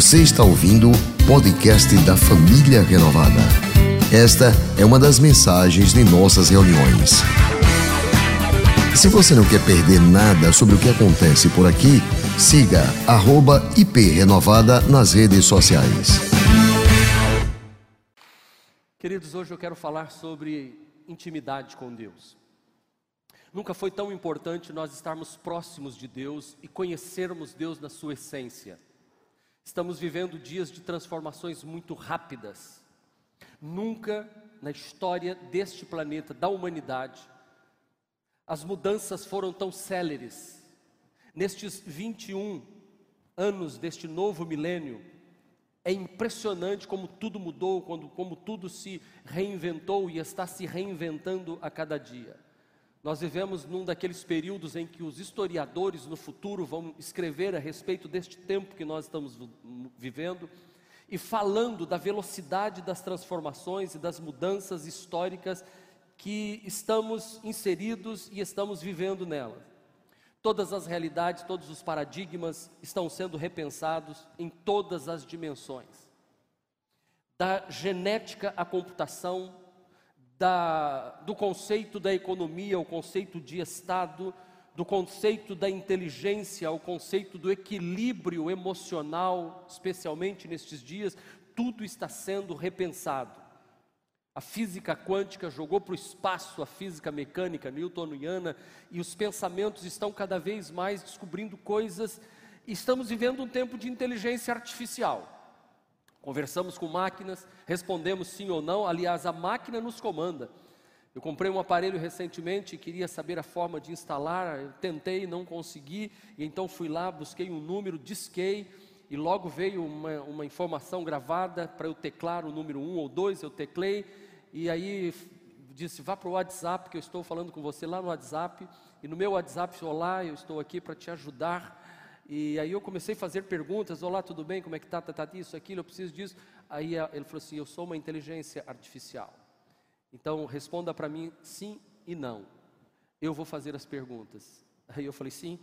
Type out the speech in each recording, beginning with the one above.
Você está ouvindo o podcast da Família Renovada. Esta é uma das mensagens de nossas reuniões. Se você não quer perder nada sobre o que acontece por aqui, siga @iprenovada nas redes sociais. Queridos, hoje eu quero falar sobre intimidade com Deus. Nunca foi tão importante nós estarmos próximos de Deus e conhecermos Deus na sua essência. Estamos vivendo dias de transformações muito rápidas. Nunca na história deste planeta, da humanidade, as mudanças foram tão céleres. Nestes 21 anos deste novo milênio, é impressionante como tudo mudou, quando, como tudo se reinventou e está se reinventando a cada dia. Nós vivemos num daqueles períodos em que os historiadores no futuro vão escrever a respeito deste tempo que nós estamos vivendo e falando da velocidade das transformações e das mudanças históricas que estamos inseridos e estamos vivendo nelas. Todas as realidades, todos os paradigmas estão sendo repensados em todas as dimensões. Da genética à computação, da, do conceito da economia ao conceito de Estado, do conceito da inteligência ao conceito do equilíbrio emocional, especialmente nestes dias, tudo está sendo repensado. A física quântica jogou para o espaço a física mecânica newtoniana e os pensamentos estão cada vez mais descobrindo coisas. Estamos vivendo um tempo de inteligência artificial. Conversamos com máquinas, respondemos sim ou não, aliás, a máquina nos comanda. Eu comprei um aparelho recentemente e queria saber a forma de instalar, eu tentei, não consegui, e então fui lá, busquei um número, disquei, e logo veio uma, uma informação gravada para eu teclar o número 1 um ou 2, eu teclei, e aí disse, vá para o WhatsApp, que eu estou falando com você lá no WhatsApp, e no meu WhatsApp, olá, eu estou aqui para te ajudar, e aí eu comecei a fazer perguntas, olá, tudo bem, como é que está, tá, tá, isso, aquilo, eu preciso disso. Aí ele falou assim, eu sou uma inteligência artificial. Então responda para mim sim e não. Eu vou fazer as perguntas. Aí eu falei sim.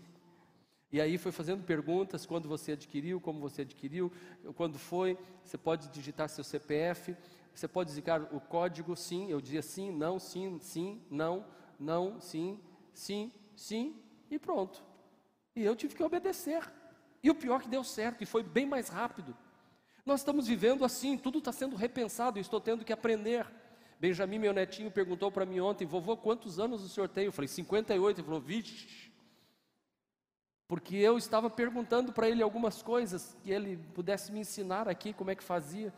E aí foi fazendo perguntas, quando você adquiriu, como você adquiriu, quando foi, você pode digitar seu CPF, você pode digitar o código sim, eu dizia sim, não, sim, sim, não, não, sim, sim, sim, e pronto. E eu tive que obedecer. E o pior que deu certo, e foi bem mais rápido. Nós estamos vivendo assim, tudo está sendo repensado, eu estou tendo que aprender. Benjamin, meu netinho, perguntou para mim ontem, vovô, quantos anos o senhor tem? Eu falei, 58. Ele falou, vixe. Porque eu estava perguntando para ele algumas coisas, que ele pudesse me ensinar aqui como é que fazia.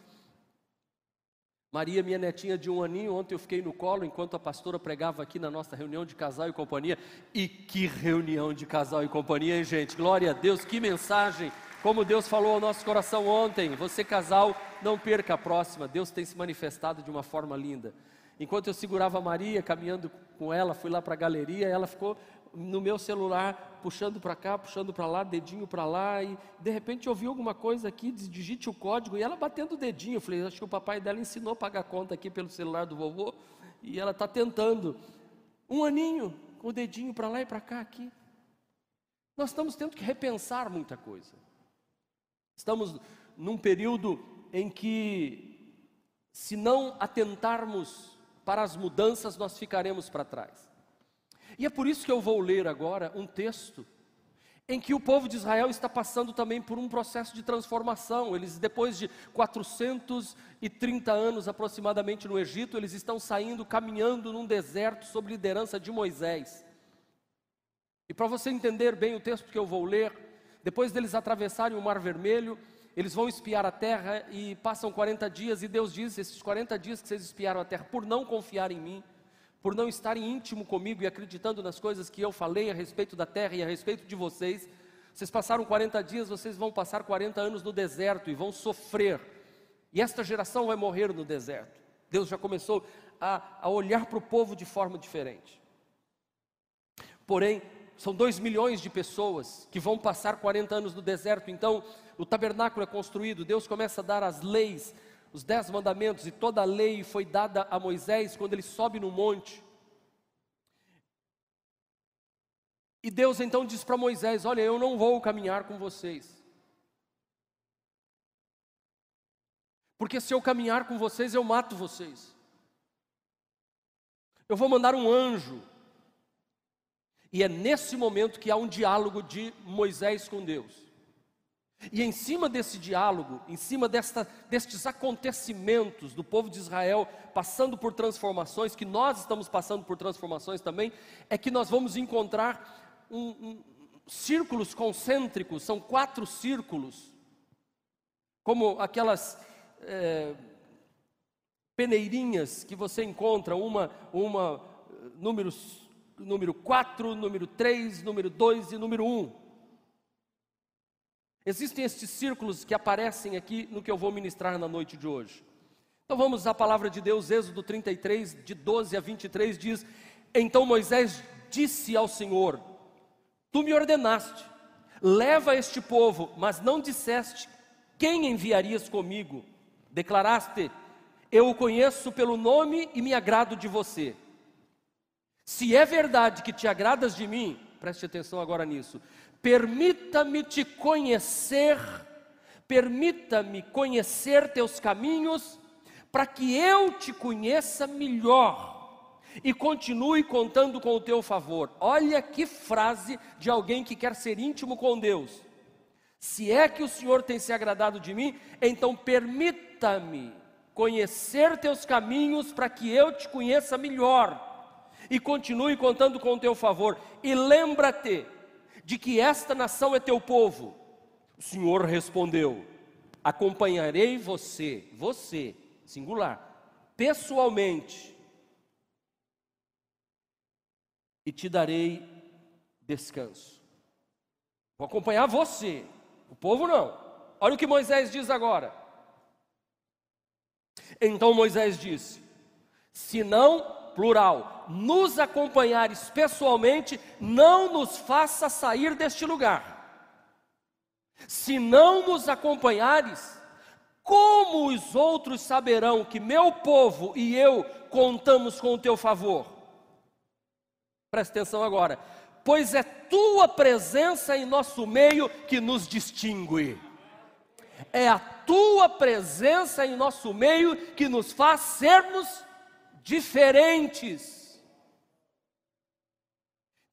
Maria, minha netinha de um aninho, ontem eu fiquei no colo enquanto a pastora pregava aqui na nossa reunião de casal e companhia. E que reunião de casal e companhia, hein, gente? Glória a Deus, que mensagem! Como Deus falou ao nosso coração ontem, você casal, não perca a próxima. Deus tem se manifestado de uma forma linda. Enquanto eu segurava a Maria, caminhando com ela, fui lá para a galeria, ela ficou no meu celular, puxando para cá, puxando para lá, dedinho para lá, e de repente eu ouvi alguma coisa aqui, digite o código, e ela batendo o dedinho. Eu falei, acho que o papai dela ensinou a pagar conta aqui pelo celular do vovô, e ela está tentando. Um aninho, com o dedinho para lá e para cá aqui. Nós estamos tendo que repensar muita coisa. Estamos num período em que, se não atentarmos para as mudanças, nós ficaremos para trás. E é por isso que eu vou ler agora um texto em que o povo de Israel está passando também por um processo de transformação. Eles, depois de 430 anos aproximadamente no Egito, eles estão saindo, caminhando num deserto sob liderança de Moisés. E para você entender bem o texto que eu vou ler, depois deles atravessarem o Mar Vermelho, eles vão espiar a terra e passam 40 dias, e Deus diz: esses 40 dias que vocês espiaram a terra, por não confiar em mim, por não estarem íntimo comigo e acreditando nas coisas que eu falei a respeito da terra e a respeito de vocês. Vocês passaram 40 dias, vocês vão passar 40 anos no deserto e vão sofrer. E esta geração vai morrer no deserto. Deus já começou a, a olhar para o povo de forma diferente. Porém, são dois milhões de pessoas que vão passar 40 anos no deserto, então o tabernáculo é construído, Deus começa a dar as leis, os dez mandamentos e toda a lei foi dada a Moisés quando ele sobe no monte. E Deus então diz para Moisés: Olha, eu não vou caminhar com vocês. Porque se eu caminhar com vocês, eu mato vocês. Eu vou mandar um anjo. E é nesse momento que há um diálogo de Moisés com Deus. E em cima desse diálogo, em cima desta, destes acontecimentos do povo de Israel passando por transformações, que nós estamos passando por transformações também, é que nós vamos encontrar um, um, círculos concêntricos, são quatro círculos, como aquelas é, peneirinhas que você encontra, uma, uma número, número 4, número 3, número 2 e número 1. Existem estes círculos que aparecem aqui no que eu vou ministrar na noite de hoje. Então vamos à palavra de Deus, Êxodo 33, de 12 a 23, diz: Então Moisés disse ao Senhor: Tu me ordenaste, leva este povo, mas não disseste quem enviarias comigo. Declaraste: Eu o conheço pelo nome e me agrado de você. Se é verdade que te agradas de mim, preste atenção agora nisso. Permita-me te conhecer, permita-me conhecer teus caminhos, para que eu te conheça melhor e continue contando com o teu favor. Olha que frase de alguém que quer ser íntimo com Deus. Se é que o Senhor tem se agradado de mim, então permita-me conhecer teus caminhos para que eu te conheça melhor e continue contando com o teu favor. E lembra-te de que esta nação é teu povo? O Senhor respondeu: Acompanharei você, você, singular, pessoalmente, e te darei descanso. Vou acompanhar você, o povo não. Olha o que Moisés diz agora. Então Moisés disse: Se não plural, nos acompanhares pessoalmente, não nos faça sair deste lugar. Se não nos acompanhares, como os outros saberão que meu povo e eu contamos com o teu favor? Presta atenção agora, pois é tua presença em nosso meio que nos distingue. É a tua presença em nosso meio que nos faz sermos diferentes.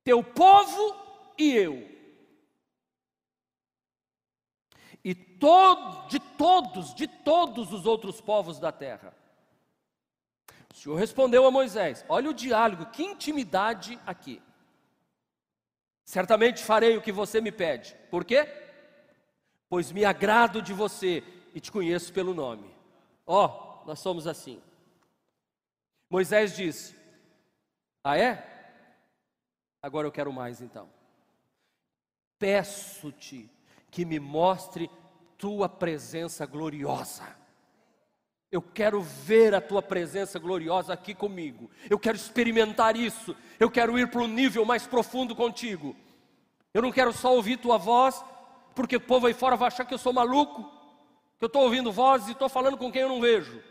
Teu povo e eu. E de todos, de todos os outros povos da terra. O Senhor respondeu a Moisés: Olha o diálogo, que intimidade aqui. Certamente farei o que você me pede. Por quê? Pois me agrado de você e te conheço pelo nome. Ó, oh, nós somos assim. Moisés disse: Ah, é? Agora eu quero mais então. Peço-te que me mostre tua presença gloriosa. Eu quero ver a tua presença gloriosa aqui comigo. Eu quero experimentar isso. Eu quero ir para um nível mais profundo contigo. Eu não quero só ouvir tua voz, porque o povo aí fora vai achar que eu sou maluco, que eu estou ouvindo vozes e estou falando com quem eu não vejo.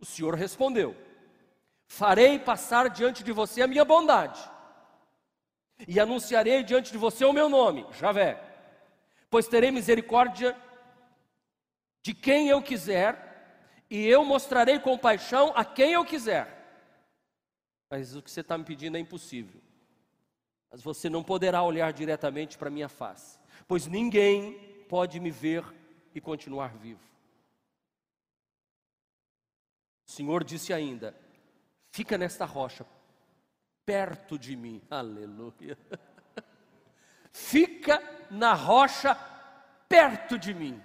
O Senhor respondeu: Farei passar diante de você a minha bondade, e anunciarei diante de você o meu nome, Javé, pois terei misericórdia de quem eu quiser, e eu mostrarei compaixão a quem eu quiser. Mas o que você está me pedindo é impossível. Mas você não poderá olhar diretamente para minha face, pois ninguém pode me ver e continuar vivo. O Senhor disse ainda: Fica nesta rocha, perto de mim. Aleluia. Fica na rocha, perto de mim.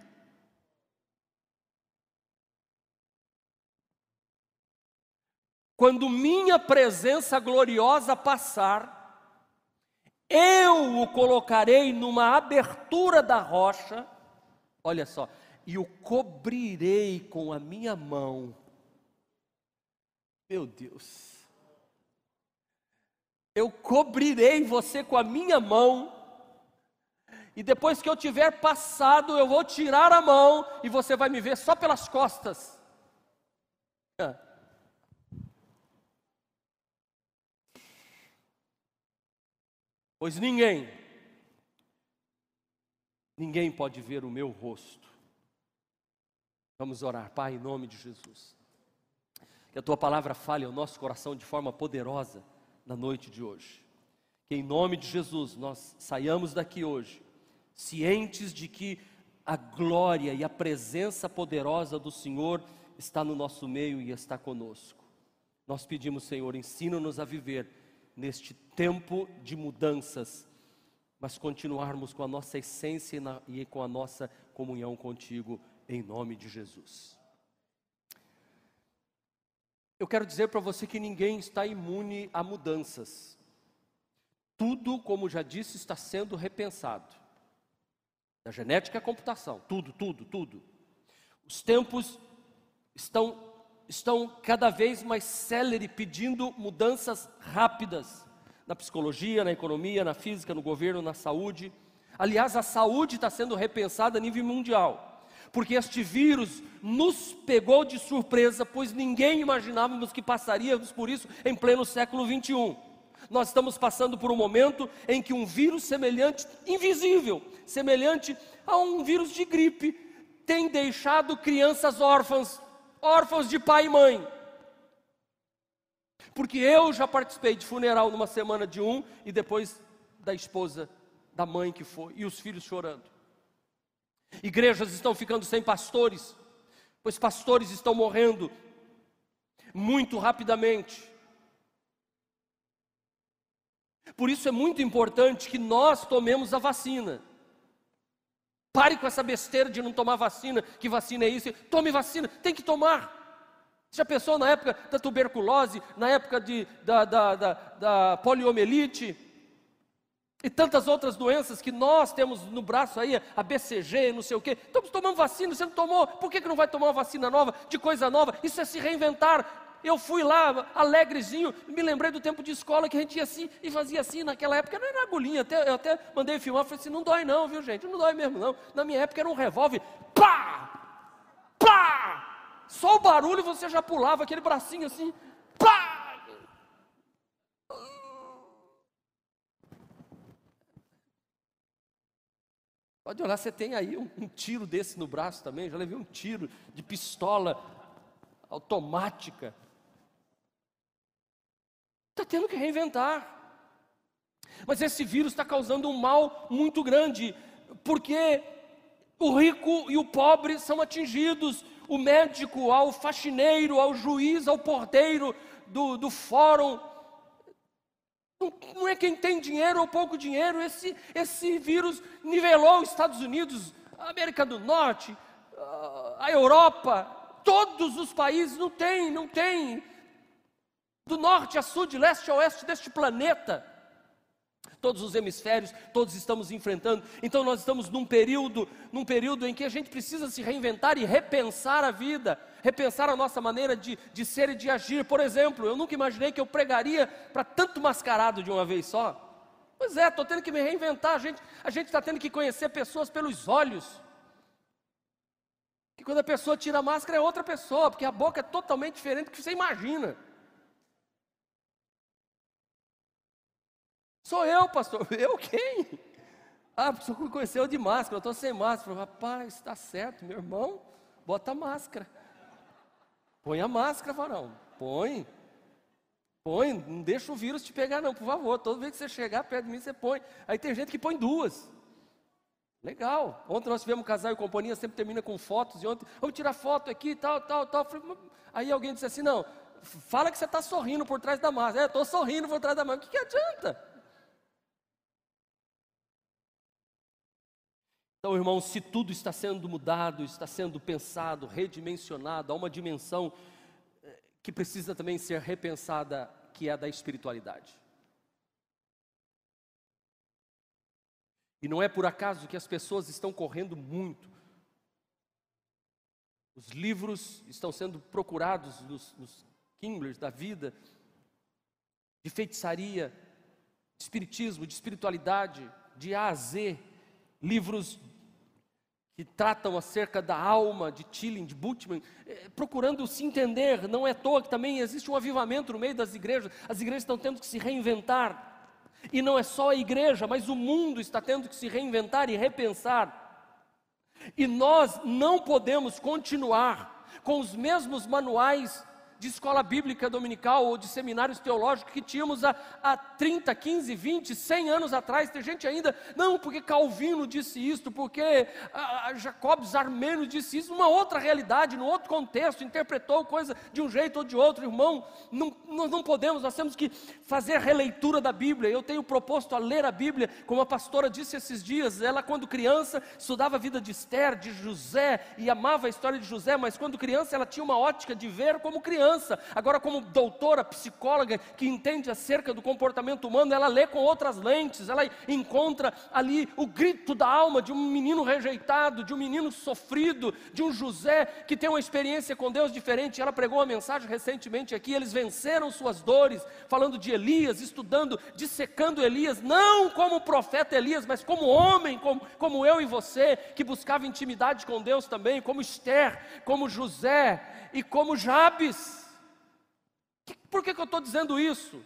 Quando minha presença gloriosa passar, eu o colocarei numa abertura da rocha, olha só, e o cobrirei com a minha mão meu Deus. Eu cobrirei você com a minha mão, e depois que eu tiver passado, eu vou tirar a mão e você vai me ver só pelas costas. Pois ninguém, ninguém pode ver o meu rosto Vamos orar, Pai, em nome de Jesus. Que a tua palavra fale ao nosso coração de forma poderosa na noite de hoje. Que em nome de Jesus nós saiamos daqui hoje, cientes de que a glória e a presença poderosa do Senhor está no nosso meio e está conosco. Nós pedimos, Senhor, ensina-nos a viver neste tempo de mudanças, mas continuarmos com a nossa essência e com a nossa comunhão contigo, em nome de Jesus. Eu quero dizer para você que ninguém está imune a mudanças. Tudo, como já disse, está sendo repensado. Da genética à computação, tudo, tudo, tudo. Os tempos estão, estão cada vez mais célere, pedindo mudanças rápidas na psicologia, na economia, na física, no governo, na saúde. Aliás, a saúde está sendo repensada a nível mundial, porque este vírus nos pegou de surpresa, pois ninguém imaginávamos que passaríamos por isso em pleno século 21. Nós estamos passando por um momento em que um vírus semelhante, invisível, semelhante a um vírus de gripe, tem deixado crianças órfãs, órfãos de pai e mãe. Porque eu já participei de funeral numa semana de um e depois da esposa, da mãe que foi, e os filhos chorando. Igrejas estão ficando sem pastores, pois pastores estão morrendo muito rapidamente. Por isso é muito importante que nós tomemos a vacina. Pare com essa besteira de não tomar vacina, que vacina é isso. Tome vacina, tem que tomar. Já pensou na época da tuberculose, na época de, da, da, da, da poliomielite e tantas outras doenças que nós temos no braço aí, a BCG, não sei o quê. Estamos tomando vacina, você não tomou, por que, que não vai tomar uma vacina nova, de coisa nova? Isso é se reinventar. Eu fui lá, alegrezinho, me lembrei do tempo de escola que a gente ia assim e fazia assim naquela época, não era agulhinha, até, eu até mandei filmar, falei assim, não dói não, viu gente, não dói mesmo não. Na minha época era um revólver, pá, pá, só o barulho você já pulava, aquele bracinho assim, pá. Pode olhar, você tem aí um, um tiro desse no braço também, já levei um tiro de pistola automática. Está tendo que reinventar. Mas esse vírus está causando um mal muito grande, porque o rico e o pobre são atingidos, o médico, ao faxineiro, ao juiz, ao porteiro do, do fórum. Não, é quem tem dinheiro ou pouco dinheiro, esse, esse vírus nivelou os Estados Unidos, a América do Norte, a Europa, todos os países não tem, não tem do norte a sul, de leste a oeste deste planeta. Todos os hemisférios, todos estamos enfrentando. Então nós estamos num período, num período em que a gente precisa se reinventar e repensar a vida, repensar a nossa maneira de, de ser e de agir. Por exemplo, eu nunca imaginei que eu pregaria para tanto mascarado de uma vez só. Pois é, estou tendo que me reinventar. A gente está tendo que conhecer pessoas pelos olhos. Que quando a pessoa tira a máscara é outra pessoa, porque a boca é totalmente diferente do que você imagina. Sou eu, pastor. Eu quem? Ah, o senhor me conheceu de máscara, eu estou sem máscara. Rapaz, está certo, meu irmão, bota a máscara. Põe a máscara, varão. Põe. Põe, não deixa o vírus te pegar, não, por favor. Toda vez que você chegar perto de mim, você põe. Aí tem gente que põe duas. Legal. Ontem nós tivemos um casal e companhia, sempre termina com fotos. E ontem, vamos tirar foto aqui, tal, tal, tal. Aí alguém disse assim: não, fala que você está sorrindo por trás da máscara. É, estou sorrindo por trás da máscara. O que, que adianta? Então, irmão, se tudo está sendo mudado, está sendo pensado, redimensionado, há uma dimensão eh, que precisa também ser repensada, que é a da espiritualidade. E não é por acaso que as pessoas estão correndo muito. Os livros estão sendo procurados nos, nos Kindlers da vida, de feitiçaria, de espiritismo, de espiritualidade, de A a Z, livros que tratam acerca da alma de Tilling, de Bultmann, eh, procurando se entender. Não é à toa que também existe um avivamento no meio das igrejas. As igrejas estão tendo que se reinventar. E não é só a igreja, mas o mundo está tendo que se reinventar e repensar. E nós não podemos continuar com os mesmos manuais de escola bíblica dominical ou de seminários teológicos que tínhamos há, há 30, 15, 20, 100 anos atrás. Tem gente ainda, não, porque Calvino disse isto, porque a, a Jacobs Armênio disse isso, uma outra realidade, num outro contexto, interpretou coisa de um jeito ou de outro, irmão. Não, nós não podemos, nós temos que fazer releitura da Bíblia. Eu tenho proposto a ler a Bíblia, como a pastora disse esses dias, ela quando criança estudava a vida de Esther, de José, e amava a história de José, mas quando criança ela tinha uma ótica de ver como criança criança, agora, como doutora, psicóloga, que entende acerca do comportamento humano, ela lê com outras lentes, ela encontra ali o grito da alma de um menino rejeitado, de um menino sofrido, de um José que tem uma experiência com Deus diferente. Ela pregou uma mensagem recentemente aqui, eles venceram suas dores, falando de Elias, estudando, dissecando Elias, não como profeta Elias, mas como homem, como, como eu e você, que buscava intimidade com Deus também, como Esther, como José e como Jabes. Por que, que eu estou dizendo isso?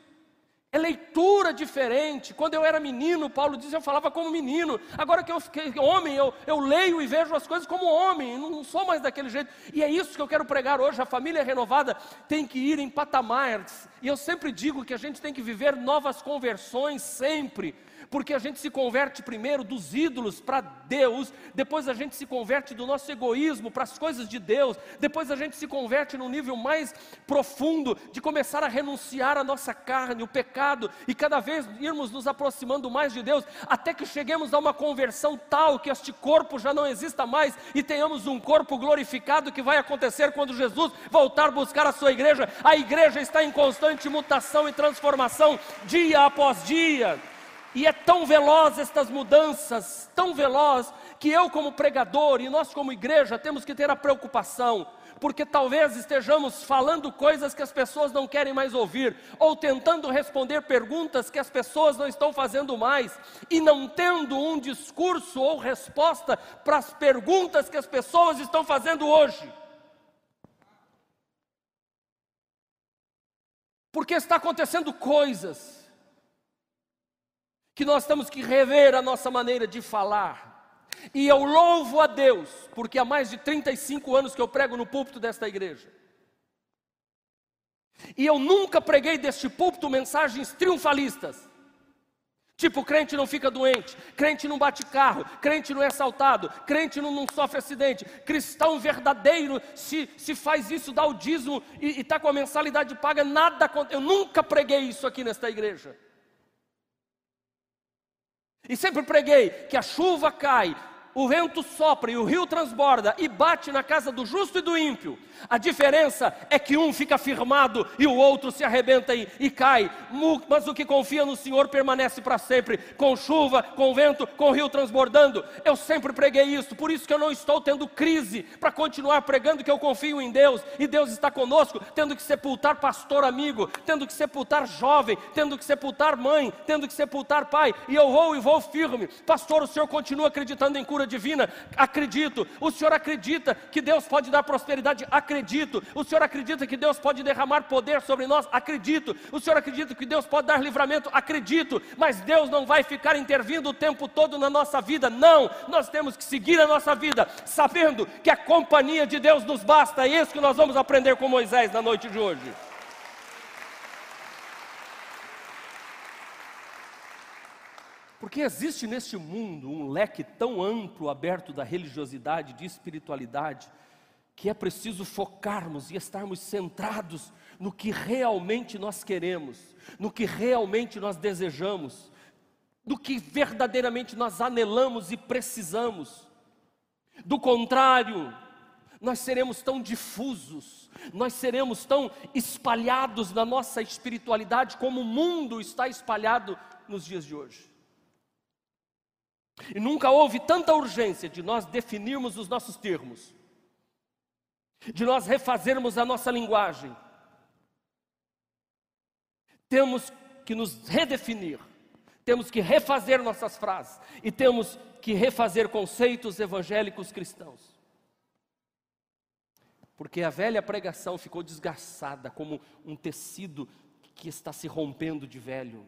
É leitura diferente. Quando eu era menino, Paulo diz, eu falava como menino. Agora que eu fiquei homem, eu, eu leio e vejo as coisas como homem. Não sou mais daquele jeito. E é isso que eu quero pregar hoje. A família renovada tem que ir em patamares. E eu sempre digo que a gente tem que viver novas conversões sempre porque a gente se converte primeiro dos ídolos para Deus, depois a gente se converte do nosso egoísmo para as coisas de Deus, depois a gente se converte num nível mais profundo de começar a renunciar à nossa carne, o pecado, e cada vez irmos nos aproximando mais de Deus, até que cheguemos a uma conversão tal que este corpo já não exista mais e tenhamos um corpo glorificado que vai acontecer quando Jesus voltar buscar a sua igreja. A igreja está em constante mutação e transformação dia após dia. E é tão veloz estas mudanças, tão veloz, que eu, como pregador e nós, como igreja, temos que ter a preocupação, porque talvez estejamos falando coisas que as pessoas não querem mais ouvir, ou tentando responder perguntas que as pessoas não estão fazendo mais, e não tendo um discurso ou resposta para as perguntas que as pessoas estão fazendo hoje. Porque está acontecendo coisas que nós temos que rever a nossa maneira de falar. E eu louvo a Deus, porque há mais de 35 anos que eu prego no púlpito desta igreja. E eu nunca preguei deste púlpito mensagens triunfalistas. Tipo, crente não fica doente, crente não bate carro, crente não é assaltado, crente não, não sofre acidente, cristão verdadeiro, se, se faz isso, dá o dízimo e está com a mensalidade paga, nada. Eu nunca preguei isso aqui nesta igreja. E sempre preguei que a chuva cai, o vento sopra e o rio transborda e bate na casa do justo e do ímpio. A diferença é que um fica firmado e o outro se arrebenta e, e cai. Mas o que confia no Senhor permanece para sempre, com chuva, com vento, com rio transbordando. Eu sempre preguei isso, por isso que eu não estou tendo crise para continuar pregando que eu confio em Deus e Deus está conosco, tendo que sepultar pastor amigo, tendo que sepultar jovem, tendo que sepultar mãe, tendo que sepultar pai. E eu vou e vou firme. Pastor, o senhor continua acreditando em cura divina? Acredito. O senhor acredita que Deus pode dar prosperidade? Acredito Acredito. O Senhor acredita que Deus pode derramar poder sobre nós? Acredito. O Senhor acredita que Deus pode dar livramento? Acredito. Mas Deus não vai ficar intervindo o tempo todo na nossa vida. Não. Nós temos que seguir a nossa vida, sabendo que a companhia de Deus nos basta. É isso que nós vamos aprender com Moisés na noite de hoje. Porque existe neste mundo um leque tão amplo, aberto da religiosidade, de espiritualidade, que é preciso focarmos e estarmos centrados no que realmente nós queremos, no que realmente nós desejamos, no que verdadeiramente nós anelamos e precisamos. Do contrário, nós seremos tão difusos, nós seremos tão espalhados na nossa espiritualidade como o mundo está espalhado nos dias de hoje. E nunca houve tanta urgência de nós definirmos os nossos termos de nós refazermos a nossa linguagem. Temos que nos redefinir, temos que refazer nossas frases e temos que refazer conceitos evangélicos cristãos. Porque a velha pregação ficou desgastada como um tecido que está se rompendo de velho.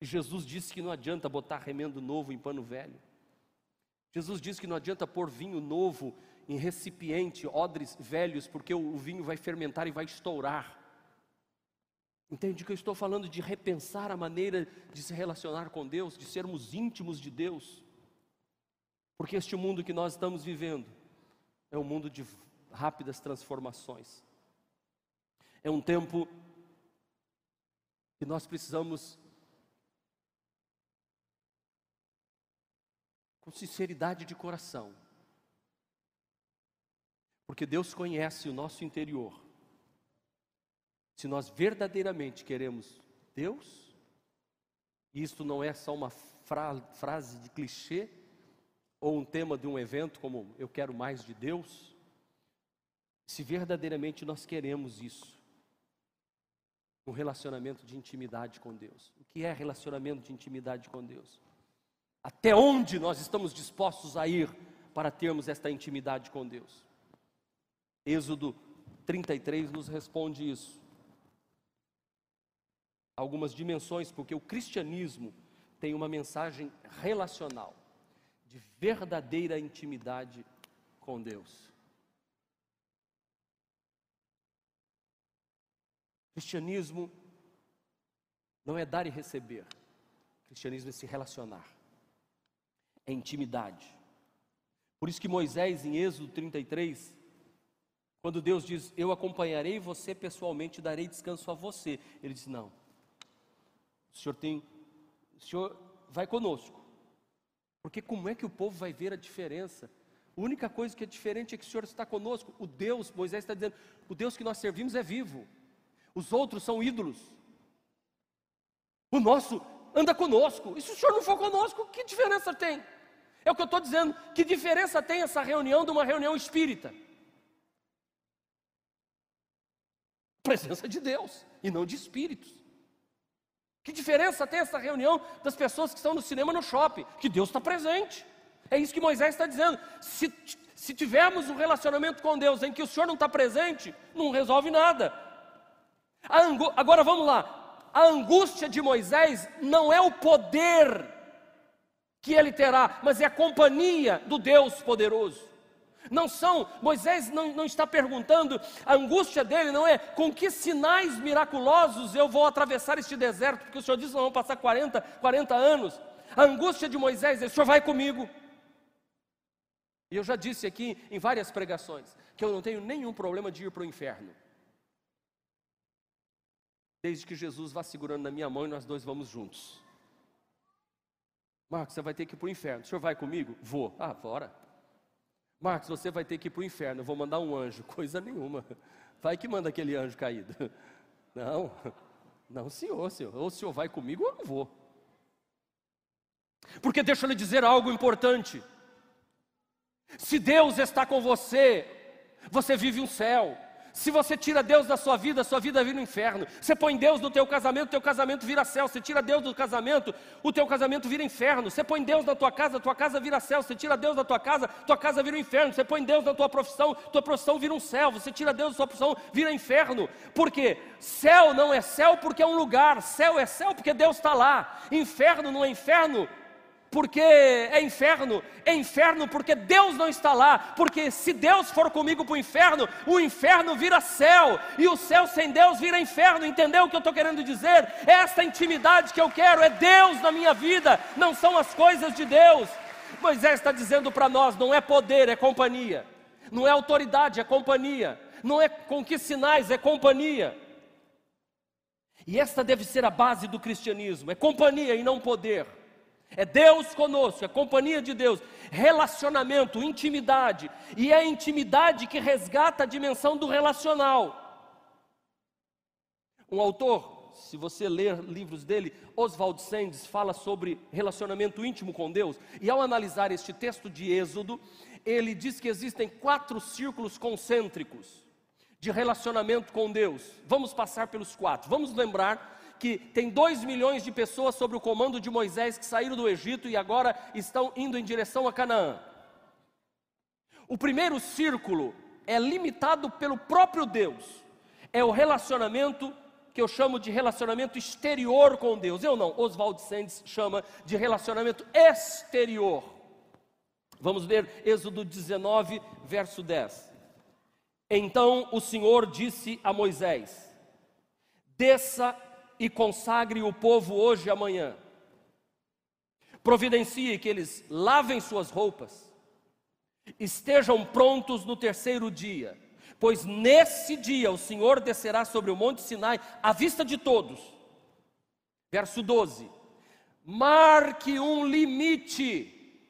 Jesus disse que não adianta botar remendo novo em pano velho. Jesus diz que não adianta pôr vinho novo em recipiente, odres velhos, porque o, vinho vai fermentar e vai estourar. Entende que eu estou falando de repensar a maneira de se relacionar com Deus, de sermos íntimos de Deus. Porque este mundo que nós estamos vivendo é um mundo de rápidas transformações. É um tempo que nós precisamos com sinceridade de coração. Porque Deus conhece o nosso interior. Se nós verdadeiramente queremos Deus, e isto não é só uma fra frase de clichê, ou um tema de um evento como eu quero mais de Deus, se verdadeiramente nós queremos isso, um relacionamento de intimidade com Deus. O que é relacionamento de intimidade com Deus? Até onde nós estamos dispostos a ir para termos esta intimidade com Deus? Êxodo 33 nos responde isso. Algumas dimensões, porque o cristianismo tem uma mensagem relacional, de verdadeira intimidade com Deus. Cristianismo não é dar e receber, cristianismo é se relacionar é intimidade. Por isso que Moisés, em Êxodo 33, quando Deus diz: Eu acompanharei você pessoalmente, darei descanso a você, ele diz: Não, o Senhor tem, o Senhor vai conosco, porque como é que o povo vai ver a diferença? A única coisa que é diferente é que o Senhor está conosco. O Deus, Moisés está dizendo, o Deus que nós servimos é vivo. Os outros são ídolos. O nosso anda conosco. E se o Senhor não for conosco, que diferença tem? É o que eu estou dizendo. Que diferença tem essa reunião de uma reunião espírita? Presença de Deus e não de espíritos. Que diferença tem essa reunião das pessoas que estão no cinema no shopping? Que Deus está presente. É isso que Moisés está dizendo. Se, se tivermos um relacionamento com Deus em que o Senhor não está presente, não resolve nada. Agora vamos lá a angústia de Moisés não é o poder que ele terá, mas é a companhia do Deus poderoso. Não são, Moisés não, não está perguntando, a angústia dele não é com que sinais miraculosos eu vou atravessar este deserto, porque o Senhor disse que vão passar 40, 40 anos. A angústia de Moisés é: o Senhor vai comigo. E eu já disse aqui em várias pregações que eu não tenho nenhum problema de ir para o inferno desde que Jesus vá segurando na minha mão e nós dois vamos juntos. Marcos, você vai ter que ir para o inferno. O senhor vai comigo? Vou. Ah, bora. Marcos, você vai ter que ir para o inferno. Eu vou mandar um anjo. Coisa nenhuma. Vai que manda aquele anjo caído. Não, não, senhor, senhor. Ou o senhor vai comigo ou eu não vou. Porque deixa eu lhe dizer algo importante. Se Deus está com você, você vive um céu. Se você tira Deus da sua vida, sua vida vira um inferno. Você põe Deus no teu casamento, teu casamento vira céu. Você tira Deus do casamento, o teu casamento vira inferno. Você põe Deus na tua casa, tua casa vira céu. Você tira Deus da tua casa, tua casa vira um inferno. Você põe Deus na tua profissão, tua profissão vira um céu. Você tira Deus da sua profissão, vira inferno. Por quê? Céu não é céu porque é um lugar. Céu é céu porque Deus está lá. Inferno não é inferno porque é inferno, é inferno porque Deus não está lá, porque se Deus for comigo para o inferno, o inferno vira céu, e o céu sem Deus vira inferno, entendeu o que eu estou querendo dizer? Essa intimidade que eu quero, é Deus na minha vida, não são as coisas de Deus. Moisés está dizendo para nós: não é poder, é companhia, não é autoridade, é companhia, não é com que sinais, é companhia. E esta deve ser a base do cristianismo: é companhia e não poder. É Deus conosco, é companhia de Deus, relacionamento, intimidade, e é a intimidade que resgata a dimensão do relacional. Um autor, se você ler livros dele, Oswald Sands, fala sobre relacionamento íntimo com Deus, e ao analisar este texto de Êxodo, ele diz que existem quatro círculos concêntricos de relacionamento com Deus. Vamos passar pelos quatro. Vamos lembrar que tem dois milhões de pessoas sob o comando de Moisés que saíram do Egito e agora estão indo em direção a Canaã. O primeiro círculo é limitado pelo próprio Deus, é o relacionamento que eu chamo de relacionamento exterior com Deus. Eu não, Oswald Sands chama de relacionamento exterior. Vamos ler Êxodo 19, verso 10. Então o Senhor disse a Moisés: Desça e consagre o povo hoje e amanhã. Providencie que eles lavem suas roupas, estejam prontos no terceiro dia, pois nesse dia o Senhor descerá sobre o monte Sinai à vista de todos. Verso 12: Marque um limite,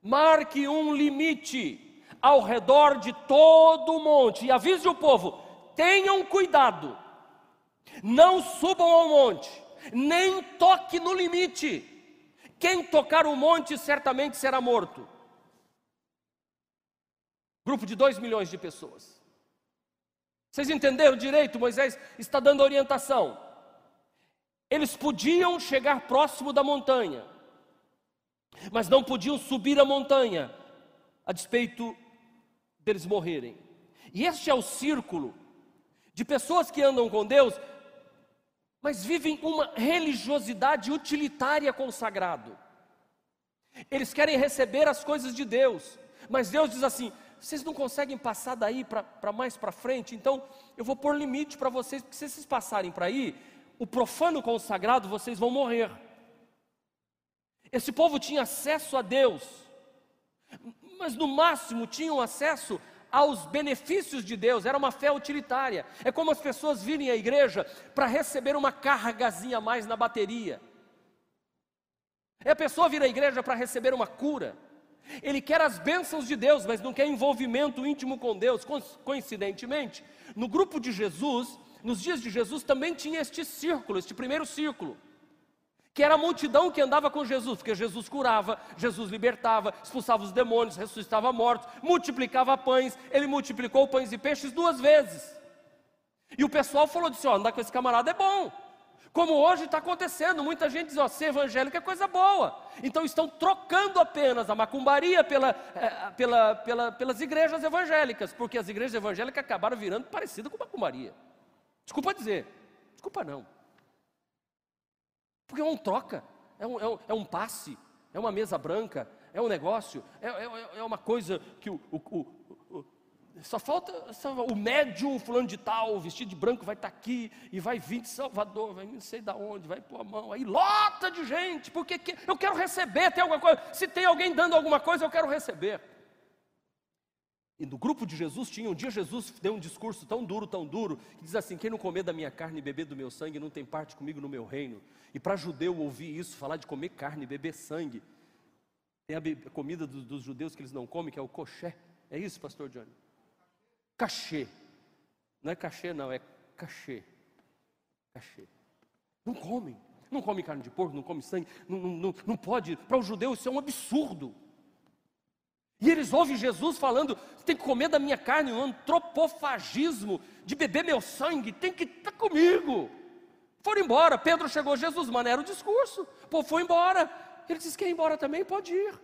marque um limite ao redor de todo o monte e avise o povo: tenham cuidado não subam ao monte, nem toque no limite. Quem tocar o monte certamente será morto. Grupo de 2 milhões de pessoas. Vocês entenderam direito? Moisés está dando orientação. Eles podiam chegar próximo da montanha, mas não podiam subir a montanha, a despeito deles morrerem. E este é o círculo de pessoas que andam com Deus mas vivem uma religiosidade utilitária com o sagrado. Eles querem receber as coisas de Deus, mas Deus diz assim: vocês não conseguem passar daí para mais para frente, então eu vou pôr limite para vocês, porque se vocês passarem para aí, o profano com o sagrado, vocês vão morrer. Esse povo tinha acesso a Deus, mas no máximo tinham acesso aos benefícios de Deus, era uma fé utilitária. É como as pessoas virem à igreja para receber uma cargazinha a mais na bateria. É a pessoa vir à igreja para receber uma cura. Ele quer as bênçãos de Deus, mas não quer envolvimento íntimo com Deus. Coincidentemente, no grupo de Jesus, nos dias de Jesus, também tinha este círculo, este primeiro círculo que era a multidão que andava com Jesus, porque Jesus curava, Jesus libertava, expulsava os demônios, ressuscitava mortos, multiplicava pães, ele multiplicou pães e peixes duas vezes. E o pessoal falou disse: ó, andar com esse camarada é bom. Como hoje está acontecendo, muita gente diz: ó, ser evangélico é coisa boa. Então estão trocando apenas a macumbaria pela, é, pela, pela, pelas igrejas evangélicas, porque as igrejas evangélicas acabaram virando parecidas com macumbaria. Desculpa dizer, desculpa não. Porque é um troca, é um, é um, é um passe, é uma mesa branca, é um negócio, é, é, é uma coisa que o, o, o, só falta o médium fulano de tal, vestido de branco, vai estar tá aqui e vai vir de Salvador, vai não sei de onde, vai pôr a mão, aí lota de gente, porque que, eu quero receber, tem alguma coisa, se tem alguém dando alguma coisa, eu quero receber. E no grupo de Jesus tinha um dia Jesus deu um discurso tão duro, tão duro, que diz assim: quem não comer da minha carne e beber do meu sangue não tem parte comigo no meu reino. E para judeu ouvir isso, falar de comer carne beber sangue, tem a comida dos, dos judeus que eles não comem, que é o coxé. É isso, pastor Johnny? Cachê. Não é cachê, não, é cachê. Cachê. Não comem. Não come carne de porco, não come sangue, não, não, não, não pode. Para o judeu isso é um absurdo. E eles ouvem Jesus falando: tem que comer da minha carne, um antropofagismo, de beber meu sangue, tem que estar tá comigo. Foram embora. Pedro chegou, Jesus, mano, era o discurso. Pô, foi embora. Ele disse: quer ir embora também? Pode ir.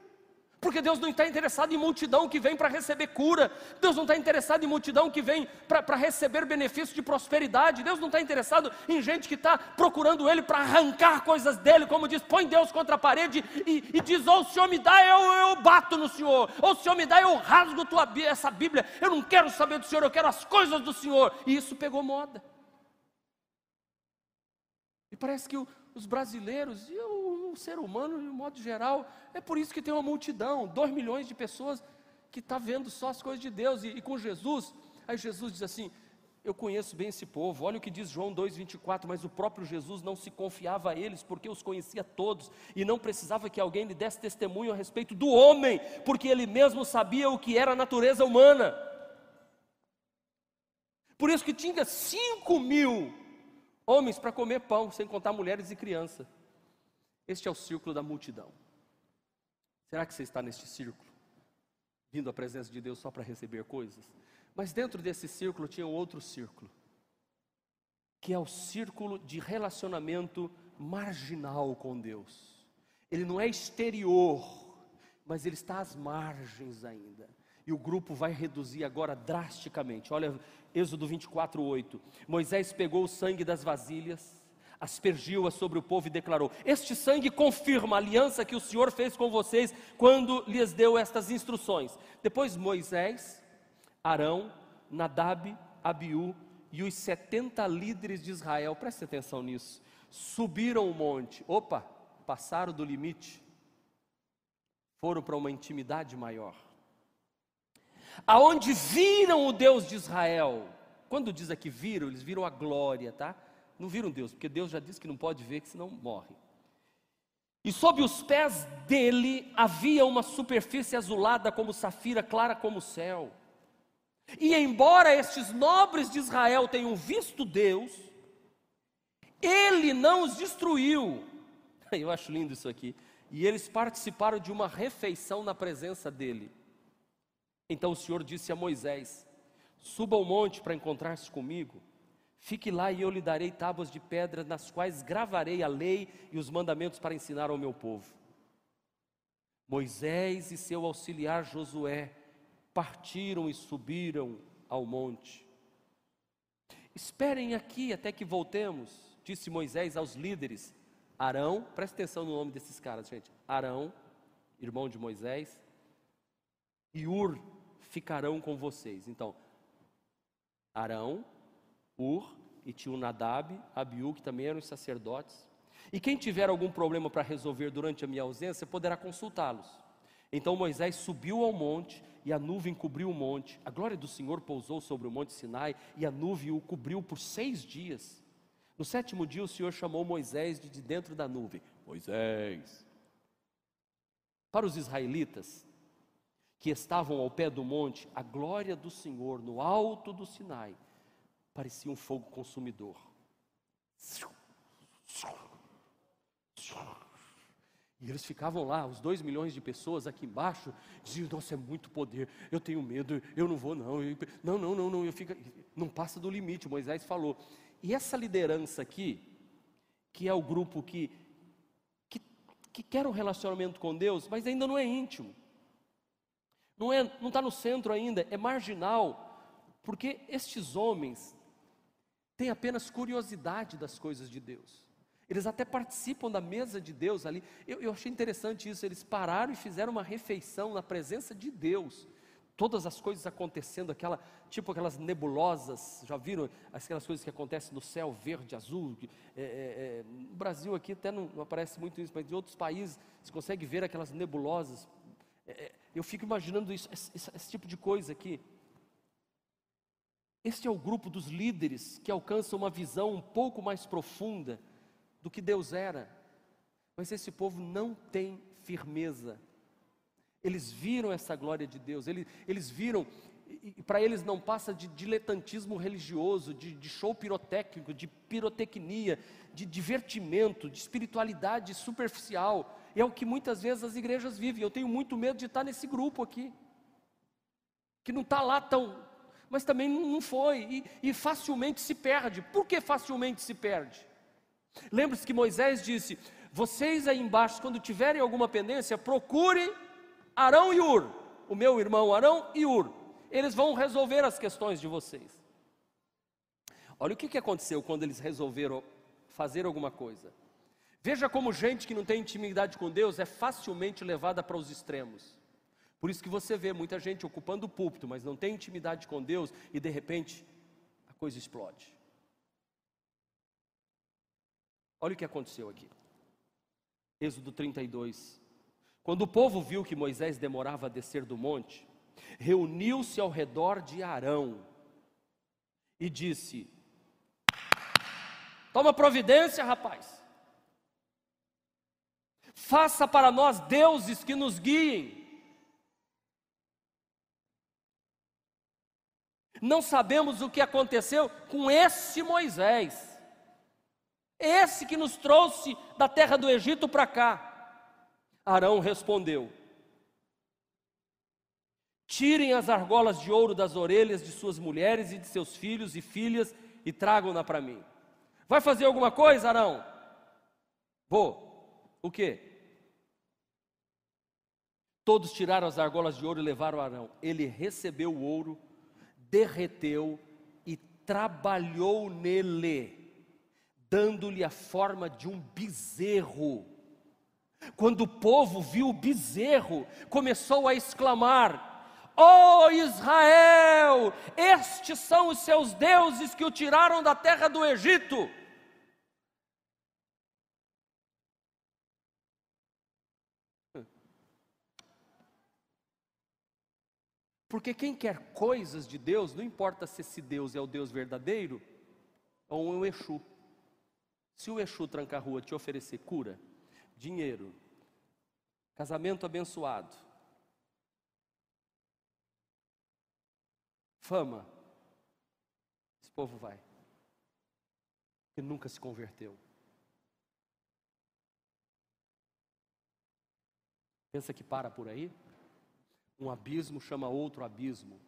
Porque Deus não está interessado em multidão que vem para receber cura, Deus não está interessado em multidão que vem para receber benefício de prosperidade, Deus não está interessado em gente que está procurando Ele para arrancar coisas dele, como diz, põe Deus contra a parede e, e diz: ou oh, o Senhor me dá, eu, eu bato no Senhor, ou oh, o Senhor me dá, eu rasgo tua, essa Bíblia, eu não quero saber do Senhor, eu quero as coisas do Senhor, e isso pegou moda. E parece que o, os brasileiros e o, o, ser humano, de modo geral, é por isso que tem uma multidão, dois milhões de pessoas que está vendo só as coisas de Deus. E, e, com Jesus, aí Jesus diz assim: Eu conheço bem esse povo. Olha o que diz João 2,24. Mas o próprio Jesus não se confiava a eles, porque os conhecia todos, e não precisava que alguém lhe desse testemunho a respeito do homem, porque ele mesmo sabia o que era a natureza humana. Por isso que tinha cinco mil homens para comer pão, sem contar mulheres e crianças. Este é o círculo da multidão. Será que você está neste círculo? Vindo à presença de Deus só para receber coisas? Mas dentro desse círculo tinha um outro círculo, que é o círculo de relacionamento marginal com Deus. Ele não é exterior, mas ele está às margens ainda. E o grupo vai reduzir agora drasticamente. Olha, Êxodo 24, 8. Moisés pegou o sangue das vasilhas, aspergiu-a sobre o povo e declarou: Este sangue confirma a aliança que o Senhor fez com vocês quando lhes deu estas instruções. Depois Moisés, Arão, Nadab, Abiú e os 70 líderes de Israel, preste atenção nisso, subiram o monte. Opa, passaram do limite. Foram para uma intimidade maior. Aonde viram o Deus de Israel. Quando diz aqui viram, eles viram a glória, tá? Não viram Deus, porque Deus já disse que não pode ver, que senão morre. E sob os pés dele havia uma superfície azulada como safira, clara como o céu. E embora estes nobres de Israel tenham visto Deus, ele não os destruiu. Eu acho lindo isso aqui. E eles participaram de uma refeição na presença dele. Então o Senhor disse a Moisés: Suba ao monte para encontrar-se comigo. Fique lá e eu lhe darei tábuas de pedra nas quais gravarei a lei e os mandamentos para ensinar ao meu povo. Moisés e seu auxiliar Josué partiram e subiram ao monte. Esperem aqui até que voltemos, disse Moisés aos líderes. Arão, presta atenção no nome desses caras, gente. Arão, irmão de Moisés, e Ur ficarão com vocês. Então, Arão, Ur e tinha o Nadab, Abiú, que também eram os sacerdotes. E quem tiver algum problema para resolver durante a minha ausência, poderá consultá-los. Então Moisés subiu ao monte e a nuvem cobriu o monte. A glória do Senhor pousou sobre o monte Sinai e a nuvem o cobriu por seis dias. No sétimo dia o Senhor chamou Moisés de dentro da nuvem. Moisés. Para os israelitas que estavam ao pé do monte, a glória do Senhor no alto do Sinai parecia um fogo consumidor. E eles ficavam lá, os dois milhões de pessoas aqui embaixo, diziam: Nossa, é muito poder, eu tenho medo, eu não vou, não. Eu, não, não, não, não, eu fico, não passa do limite, Moisés falou. E essa liderança aqui, que é o grupo que, que, que quer um relacionamento com Deus, mas ainda não é íntimo, não está é, não tá no centro ainda, é marginal, porque estes homens têm apenas curiosidade das coisas de Deus. Eles até participam da mesa de Deus ali. Eu, eu, achei interessante isso. Eles pararam e fizeram uma refeição na presença de Deus. Todas as coisas acontecendo, aquela, tipo aquelas nebulosas, já viram aquelas coisas que acontecem no céu verde, azul? É, é, é, no Brasil aqui até não, não, aparece muito isso, mas em outros países você consegue ver aquelas nebulosas. É, é, eu fico imaginando isso, esse, esse tipo de coisa aqui. Este é o grupo dos líderes que alcançam uma visão um pouco mais profunda do que Deus era. Mas esse povo não tem firmeza. Eles viram essa glória de Deus, eles, eles viram, e para eles não passa de diletantismo religioso, de, de show pirotécnico, de pirotecnia, de divertimento, de espiritualidade superficial. É o que muitas vezes as igrejas vivem. Eu tenho muito medo de estar nesse grupo aqui, que não está lá tão, mas também não foi, e, e facilmente se perde. Por que facilmente se perde? Lembre-se que Moisés disse: vocês aí embaixo, quando tiverem alguma pendência, procure Arão e Ur, o meu irmão Arão e Ur, eles vão resolver as questões de vocês. Olha o que, que aconteceu quando eles resolveram fazer alguma coisa. Veja como gente que não tem intimidade com Deus é facilmente levada para os extremos. Por isso que você vê muita gente ocupando o púlpito, mas não tem intimidade com Deus e de repente a coisa explode. Olha o que aconteceu aqui. Êxodo 32. Quando o povo viu que Moisés demorava a descer do monte, reuniu-se ao redor de Arão e disse: Toma providência, rapaz. Faça para nós deuses que nos guiem. Não sabemos o que aconteceu com esse Moisés. Esse que nos trouxe da terra do Egito para cá. Arão respondeu: Tirem as argolas de ouro das orelhas de suas mulheres e de seus filhos e filhas e tragam-na para mim. Vai fazer alguma coisa, Arão? Vou. O quê? Todos tiraram as argolas de ouro e levaram Arão. Ele recebeu o ouro derreteu e trabalhou nele. dando-lhe a forma de um bezerro. Quando o povo viu o bezerro, começou a exclamar: Ó oh Israel, estes são os seus deuses que o tiraram da terra do Egito. Porque quem quer coisas de Deus, não importa se esse Deus é o Deus verdadeiro ou um Exu. Se o Exu tranca rua te oferecer cura, dinheiro, casamento abençoado, fama, esse povo vai, que nunca se converteu. Pensa que para por aí? Um abismo chama outro abismo.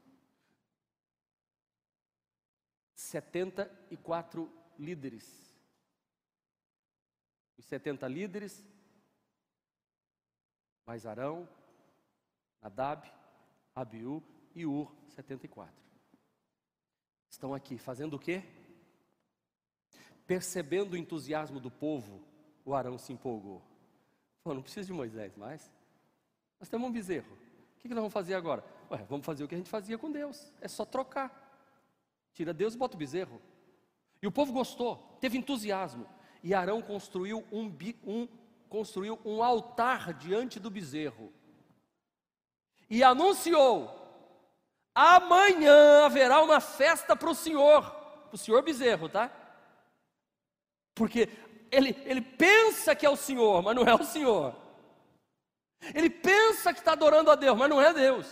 74 líderes. Os 70 líderes, mais Arão, Nadab, Abiú e Ur, 74. Estão aqui fazendo o quê? Percebendo o entusiasmo do povo, o Arão se empolgou. Falou, não precisa de Moisés mais. Nós temos um bezerro. O que nós vamos fazer agora? Ué, vamos fazer o que a gente fazia com Deus. É só trocar. Tira Deus e bota o bezerro. E o povo gostou, teve entusiasmo. E Arão construiu um, um, construiu um altar diante do bezerro. E anunciou: amanhã haverá uma festa para o Senhor, para o Senhor bezerro, tá? Porque ele, ele pensa que é o Senhor, mas não é o Senhor. Ele pensa que está adorando a Deus, mas não é Deus.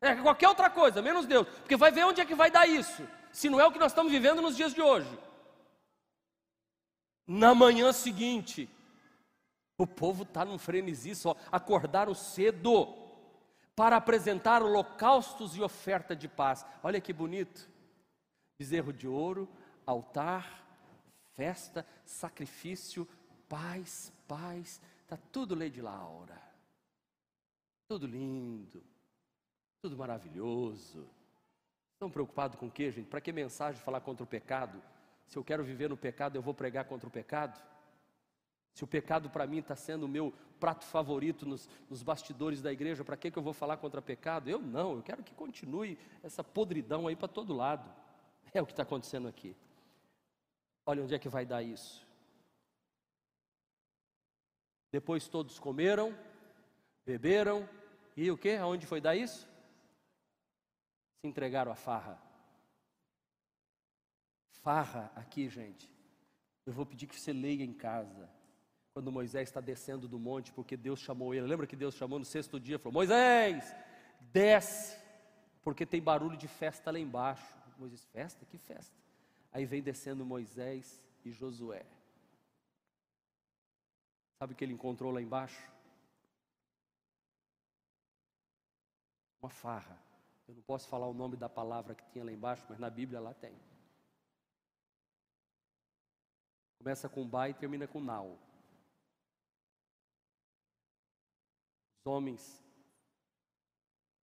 É qualquer outra coisa, menos Deus. Porque vai ver onde é que vai dar isso. Se não é o que nós estamos vivendo nos dias de hoje. Na manhã seguinte, o povo está num frenesi só. Acordaram cedo para apresentar holocaustos e oferta de paz. Olha que bonito. Bezerro de ouro, altar, festa, sacrifício, paz, paz. Está tudo lei de Laura. Tudo lindo, tudo maravilhoso. Estão preocupados com o quê, gente? Para que mensagem falar contra o pecado? Se eu quero viver no pecado, eu vou pregar contra o pecado? Se o pecado para mim está sendo o meu prato favorito nos, nos bastidores da igreja, para que, que eu vou falar contra pecado? Eu não, eu quero que continue essa podridão aí para todo lado. É o que está acontecendo aqui. Olha onde é que vai dar isso. Depois todos comeram, beberam, e o que? Aonde foi dar isso? Se entregaram à farra. Farra aqui, gente. Eu vou pedir que você leia em casa. Quando Moisés está descendo do monte, porque Deus chamou ele. Lembra que Deus chamou no sexto dia? Falou: Moisés, desce, porque tem barulho de festa lá embaixo. Moisés, festa? Que festa? Aí vem descendo Moisés e Josué. Sabe o que ele encontrou lá embaixo? Uma farra. Eu não posso falar o nome da palavra que tinha lá embaixo, mas na Bíblia lá tem. Começa com Ba e termina com Nau. Os homens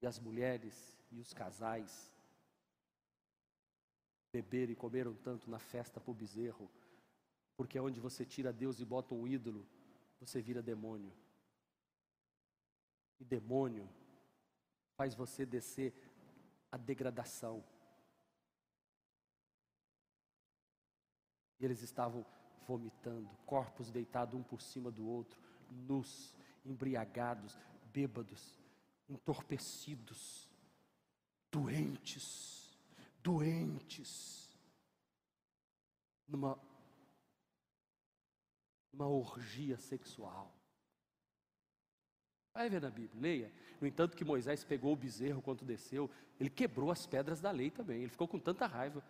e as mulheres e os casais beberam e comeram tanto na festa para o bezerro, porque é onde você tira Deus e bota um ídolo, você vira demônio. E demônio faz você descer a degradação. E eles estavam vomitando, corpos deitados um por cima do outro, nus, embriagados, bêbados, entorpecidos, doentes, doentes, numa, numa orgia sexual. Vai ver na Bíblia, leia. No entanto, que Moisés pegou o bezerro quando desceu, ele quebrou as pedras da lei também. Ele ficou com tanta raiva.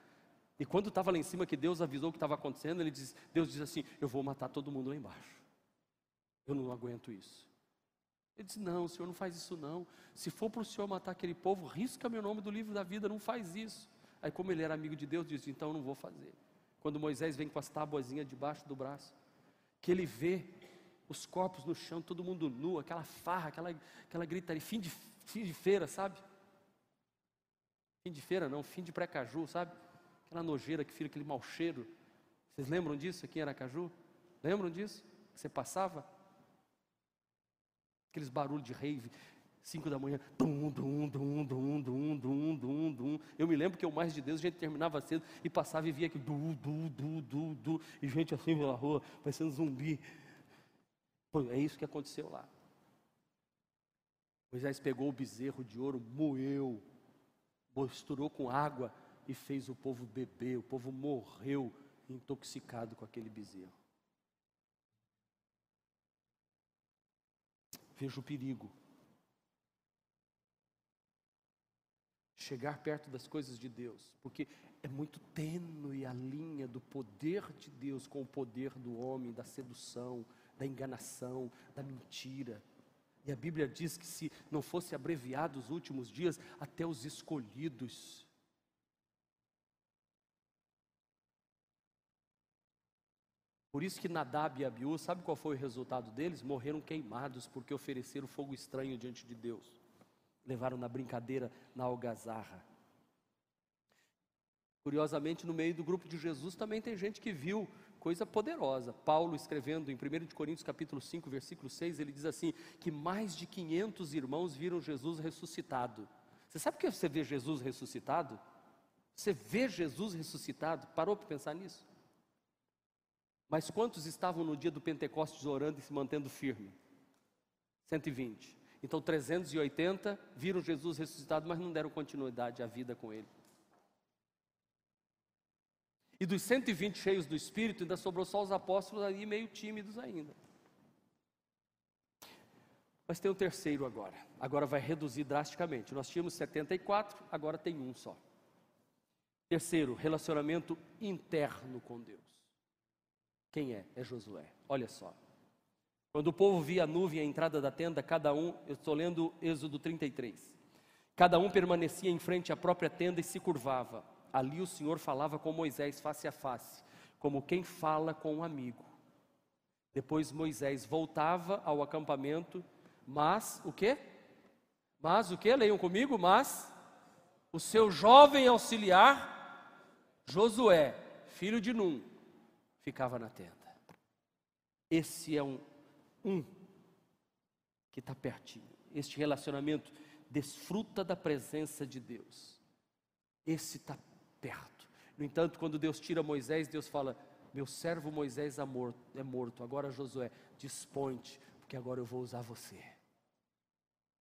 E quando estava lá em cima, que Deus avisou o que estava acontecendo, ele diz, Deus diz assim: Eu vou matar todo mundo lá embaixo. Eu não aguento isso. Ele disse: Não, o senhor não faz isso não. Se for para o senhor matar aquele povo, risca meu nome do livro da vida, não faz isso. Aí, como ele era amigo de Deus, disse: Então eu não vou fazer. Quando Moisés vem com as tabuazinhas debaixo do braço, que ele vê os corpos no chão, todo mundo nu, aquela farra, aquela, aquela gritaria, fim de, fim de feira, sabe? Fim de feira não, fim de pré-caju, sabe? Aquela nojeira que fica aquele mau cheiro, Vocês lembram disso aqui em Aracaju? Lembram disso? Você passava? Aqueles barulhos de rave, 5 da manhã, dum, dum, dum, dum, dum, dum, dum, dum. Eu me lembro que o Mais de Deus, a gente terminava cedo e passava e via aqui, du, du, du, du, du, e gente assim pela rua, parecendo zumbi. Pô, é isso que aconteceu lá. Moisés pegou o bezerro de ouro, moeu, misturou com água e fez o povo beber. O povo morreu intoxicado com aquele bezerro. Veja o perigo. Chegar perto das coisas de Deus, porque é muito tênue a linha do poder de Deus com o poder do homem, da sedução, da enganação, da mentira. E a Bíblia diz que se não fosse abreviado os últimos dias, até os escolhidos Por isso que Nadab e Abiú, sabe qual foi o resultado deles? Morreram queimados porque ofereceram fogo estranho diante de Deus. Levaram na brincadeira, na algazarra. Curiosamente, no meio do grupo de Jesus também tem gente que viu coisa poderosa. Paulo escrevendo em 1 Coríntios capítulo 5, versículo 6, ele diz assim, que mais de 500 irmãos viram Jesus ressuscitado. Você sabe o que você vê Jesus ressuscitado? Você vê Jesus ressuscitado? Parou para pensar nisso? Mas quantos estavam no dia do Pentecostes orando e se mantendo firme? 120. Então 380 viram Jesus ressuscitado, mas não deram continuidade à vida com ele. E dos 120 cheios do Espírito, ainda sobrou só os apóstolos aí meio tímidos ainda. Mas tem o um terceiro agora. Agora vai reduzir drasticamente. Nós tínhamos 74, agora tem um só. Terceiro, relacionamento interno com Deus. Quem é? É Josué. Olha só. Quando o povo via a nuvem à entrada da tenda, cada um, eu estou lendo Êxodo 33. Cada um permanecia em frente à própria tenda e se curvava. Ali o Senhor falava com Moisés face a face, como quem fala com um amigo. Depois Moisés voltava ao acampamento, mas o que? Mas o que? Leiam comigo, mas o seu jovem auxiliar Josué, filho de Num, ficava na tenda. Esse é um, um que está pertinho. Este relacionamento desfruta da presença de Deus. Esse está perto. No entanto, quando Deus tira Moisés, Deus fala: Meu servo Moisés é morto, é morto. Agora, Josué, dispõe-te, porque agora eu vou usar você.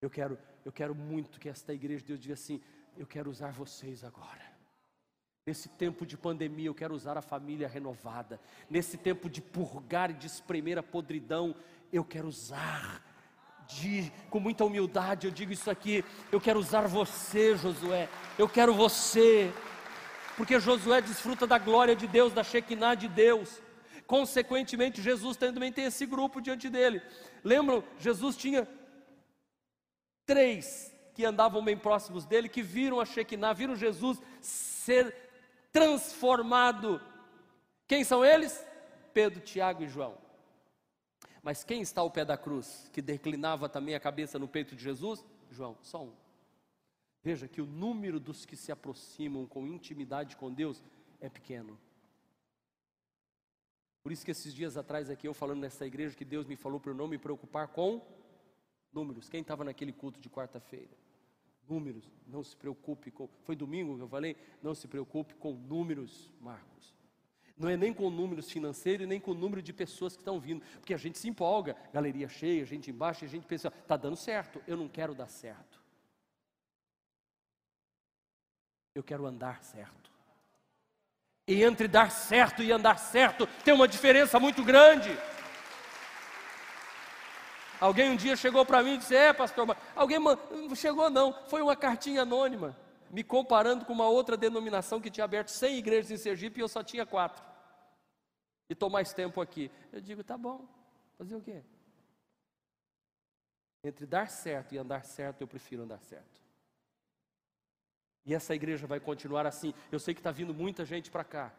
Eu quero, eu quero muito que esta igreja, Deus diga assim: Eu quero usar vocês agora. Nesse tempo de pandemia, eu quero usar a família renovada. Nesse tempo de purgar e de espremer a podridão, eu quero usar. De, com muita humildade, eu digo isso aqui. Eu quero usar você, Josué. Eu quero você. Porque Josué desfruta da glória de Deus, da Shekinah de Deus. Consequentemente, Jesus também tem esse grupo diante dele. Lembram? Jesus tinha três que andavam bem próximos dele, que viram a Shekinah, viram Jesus ser transformado. Quem são eles? Pedro, Tiago e João. Mas quem está ao pé da cruz, que declinava também a cabeça no peito de Jesus? João, só um. Veja que o número dos que se aproximam com intimidade com Deus é pequeno. Por isso que esses dias atrás aqui eu falando nessa igreja que Deus me falou para eu não me preocupar com números. Quem estava naquele culto de quarta-feira? números, não se preocupe com. Foi domingo que eu falei? Não se preocupe com números, Marcos. Não é nem com números financeiros, nem com o número de pessoas que estão vindo, porque a gente se empolga, galeria cheia, gente embaixo, e a gente pensa, está dando certo, eu não quero dar certo. Eu quero andar certo. E entre dar certo e andar certo tem uma diferença muito grande. Alguém um dia chegou para mim e disse: É, pastor, alguém chegou, não, foi uma cartinha anônima, me comparando com uma outra denominação que tinha aberto 100 igrejas em Sergipe e eu só tinha quatro. E estou mais tempo aqui. Eu digo: Tá bom, fazer o quê? Entre dar certo e andar certo, eu prefiro andar certo. E essa igreja vai continuar assim. Eu sei que está vindo muita gente para cá.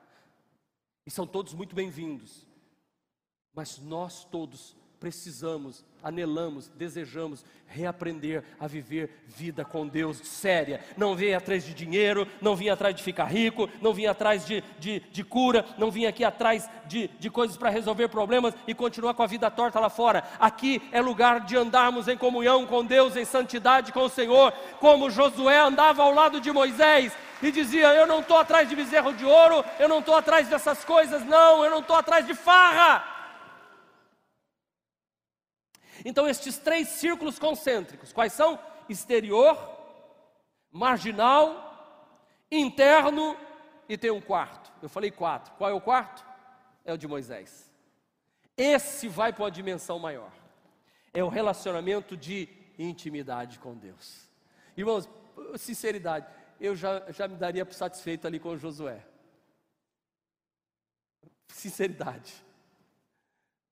E são todos muito bem-vindos. Mas nós todos precisamos, anelamos, desejamos reaprender a viver vida com Deus séria. Não vir atrás de dinheiro, não vir atrás de ficar rico, não vir atrás de, de, de cura, não vir aqui atrás de, de coisas para resolver problemas e continuar com a vida torta lá fora. Aqui é lugar de andarmos em comunhão com Deus, em santidade com o Senhor, como Josué andava ao lado de Moisés e dizia: Eu não estou atrás de bezerro de ouro, eu não estou atrás dessas coisas, não, eu não estou atrás de farra. Então, estes três círculos concêntricos, quais são? Exterior, marginal, interno e tem um quarto. Eu falei quatro. Qual é o quarto? É o de Moisés. Esse vai para uma dimensão maior. É o relacionamento de intimidade com Deus. Irmãos, sinceridade, eu já, já me daria satisfeito ali com Josué. Sinceridade.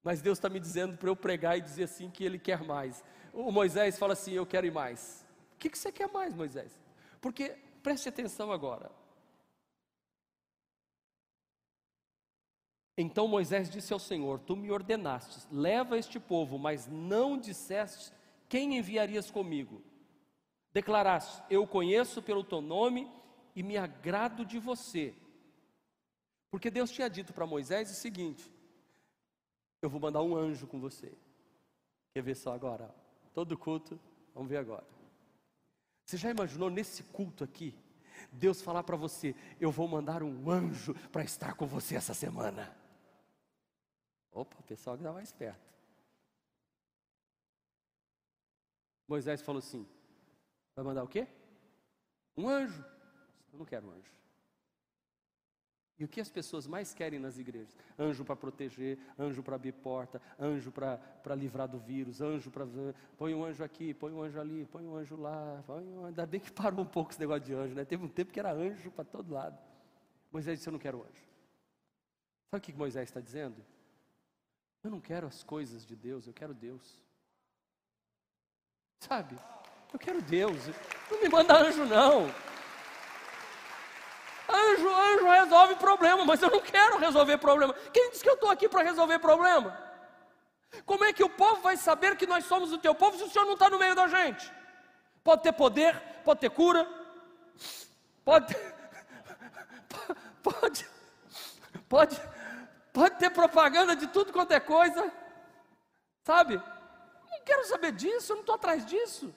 Mas Deus está me dizendo para eu pregar e dizer assim que Ele quer mais. O Moisés fala assim: Eu quero ir mais. O que, que você quer mais, Moisés? Porque, preste atenção agora. Então Moisés disse ao Senhor: Tu me ordenaste, leva este povo, mas não disseste quem enviarias comigo. Declaraste: Eu conheço pelo teu nome e me agrado de você. Porque Deus tinha dito para Moisés o seguinte: eu vou mandar um anjo com você. Quer ver só agora? Todo culto, vamos ver agora. Você já imaginou nesse culto aqui, Deus falar para você: Eu vou mandar um anjo para estar com você essa semana? Opa, o pessoal que está mais perto. Moisés falou assim: Vai mandar o quê? Um anjo. Eu não quero um anjo. E o que as pessoas mais querem nas igrejas? Anjo para proteger, anjo para abrir porta, anjo para livrar do vírus, anjo para. Põe um anjo aqui, põe um anjo ali, põe um anjo lá. Põe um... Ainda bem que parou um pouco esse negócio de anjo, né? Teve um tempo que era anjo para todo lado. Moisés disse: Eu não quero anjo. Sabe o que Moisés está dizendo? Eu não quero as coisas de Deus, eu quero Deus. Sabe? Eu quero Deus. Não me manda anjo, não. Anjo, anjo resolve problema, mas eu não quero resolver problema. Quem disse que eu estou aqui para resolver problema? Como é que o povo vai saber que nós somos o teu povo se o Senhor não está no meio da gente? Pode ter poder, pode ter cura, pode, pode, pode, pode ter propaganda de tudo quanto é coisa, sabe? Não quero saber disso, eu não estou atrás disso.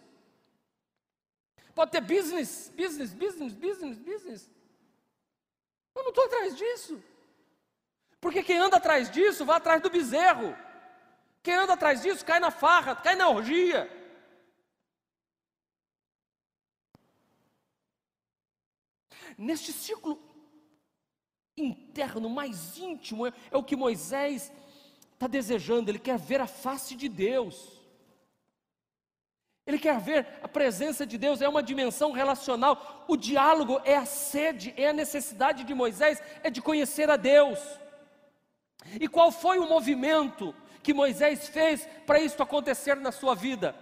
Pode ter business, business, business, business, business. Eu não estou atrás disso. Porque quem anda atrás disso vai atrás do bezerro. Quem anda atrás disso cai na farra, cai na orgia. Neste ciclo interno, mais íntimo, é, é o que Moisés está desejando, ele quer ver a face de Deus. Ele quer ver a presença de Deus, é uma dimensão relacional. O diálogo é a sede, é a necessidade de Moisés, é de conhecer a Deus. E qual foi o movimento que Moisés fez para isso acontecer na sua vida?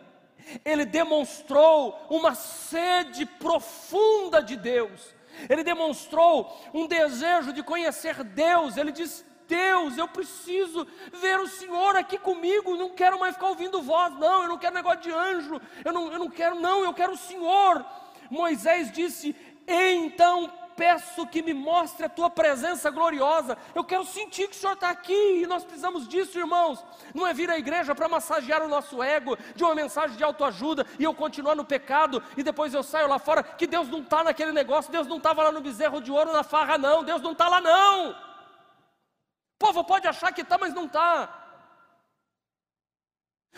Ele demonstrou uma sede profunda de Deus, ele demonstrou um desejo de conhecer Deus. Ele diz: Deus, eu preciso ver o Senhor aqui comigo, não quero mais ficar ouvindo voz, não, eu não quero negócio de anjo, eu não, eu não quero, não, eu quero o Senhor. Moisés disse: então peço que me mostre a tua presença gloriosa. Eu quero sentir que o Senhor está aqui e nós precisamos disso, irmãos. Não é vir à igreja para massagear o nosso ego de uma mensagem de autoajuda e eu continuar no pecado e depois eu saio lá fora. Que Deus não está naquele negócio, Deus não estava lá no bezerro de ouro, na farra, não. Deus não está lá, não. O povo pode achar que está, mas não está.